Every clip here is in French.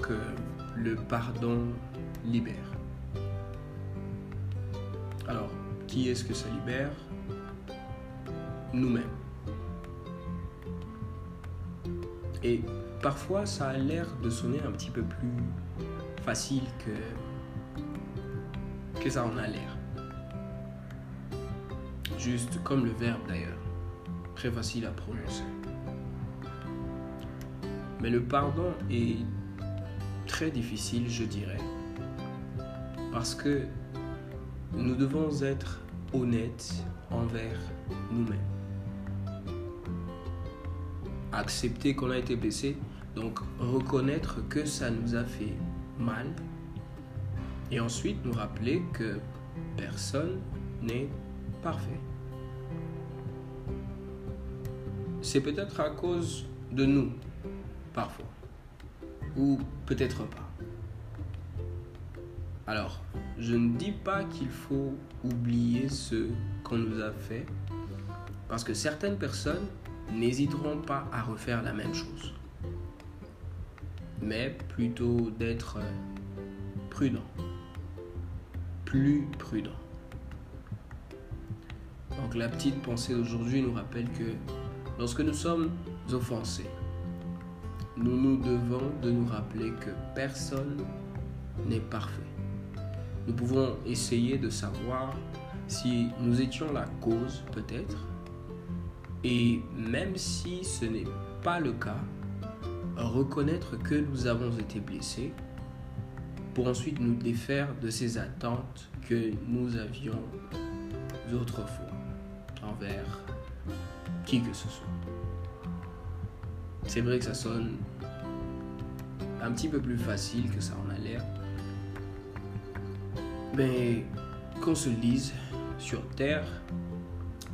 Que le pardon libère. Alors, qui est-ce que ça libère? Nous-mêmes. Et parfois, ça a l'air de sonner un petit peu plus facile que, que ça en a l'air. Juste comme le verbe d'ailleurs. Très facile à prononcer. Mais le pardon est très difficile, je dirais. Parce que nous devons être honnêtes envers nous-mêmes. Accepter qu'on a été blessé, donc reconnaître que ça nous a fait mal. Et ensuite nous rappeler que personne n'est parfait. C'est peut-être à cause de nous, parfois. Ou peut-être pas. Alors, je ne dis pas qu'il faut oublier ce qu'on nous a fait, parce que certaines personnes n'hésiteront pas à refaire la même chose. Mais plutôt d'être prudent. Plus prudent. Donc la petite pensée d'aujourd'hui nous rappelle que lorsque nous sommes offensés, nous nous devons de nous rappeler que personne n'est parfait. Nous pouvons essayer de savoir si nous étions la cause peut-être, et même si ce n'est pas le cas, reconnaître que nous avons été blessés pour ensuite nous défaire de ces attentes que nous avions autrefois envers qui que ce soit. C'est vrai que ça sonne un petit peu plus facile que ça en a l'air. Mais qu'on se lise sur Terre,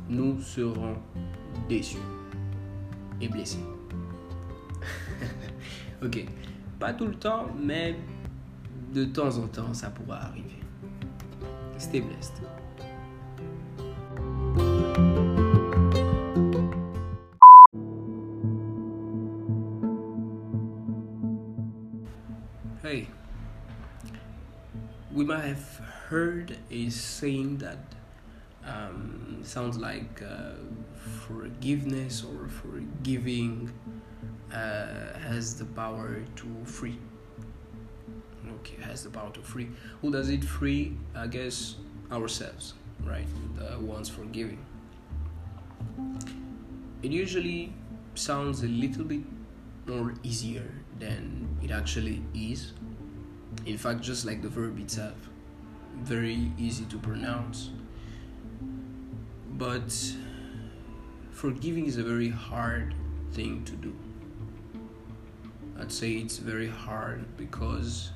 nous serons déçus et blessés. ok, pas tout le temps, mais de temps en temps, ça pourra arriver. Stay blessed. We might have heard a saying that um, sounds like uh, forgiveness or forgiving uh, has the power to free. Okay, has the power to free. Who does it free? I guess ourselves, right? The ones forgiving. It usually sounds a little bit more easier than it actually is. In fact, just like the verb itself, very easy to pronounce. But forgiving is a very hard thing to do. I'd say it's very hard because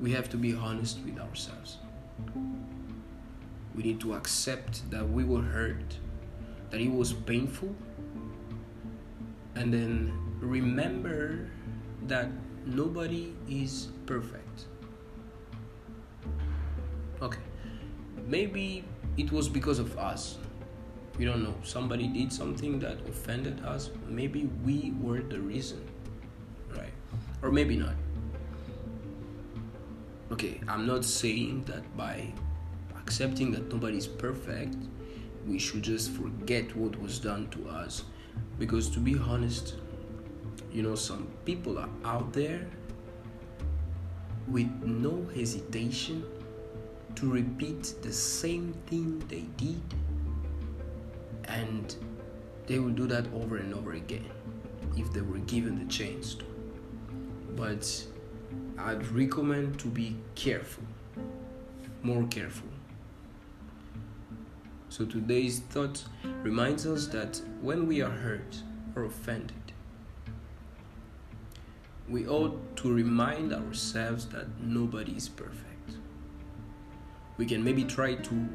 we have to be honest with ourselves. We need to accept that we were hurt, that it was painful, and then remember that nobody is perfect. Okay, maybe it was because of us. We don't know. Somebody did something that offended us. Maybe we were the reason, right? Or maybe not. Okay, I'm not saying that by accepting that nobody is perfect, we should just forget what was done to us. Because to be honest, you know, some people are out there with no hesitation to repeat the same thing they did, and they will do that over and over again if they were given the chance to. But I'd recommend to be careful, more careful. So today's thought reminds us that when we are hurt or offended, we ought to remind ourselves that nobody is perfect. We can maybe try to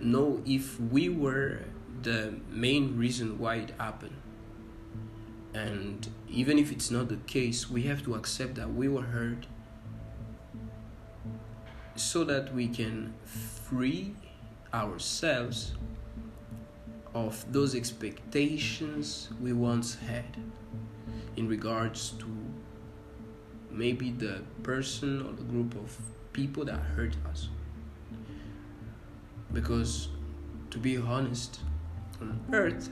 know if we were the main reason why it happened. And even if it's not the case, we have to accept that we were hurt so that we can free ourselves of those expectations we once had in regards to maybe the person or the group of people that hurt us. Because, to be honest, on earth,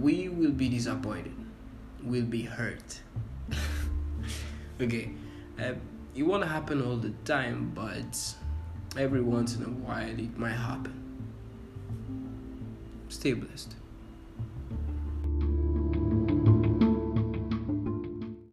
we will be disappointed, we'll be hurt. okay, uh, it won't happen all the time, but every once in a while it might happen. Stay blessed.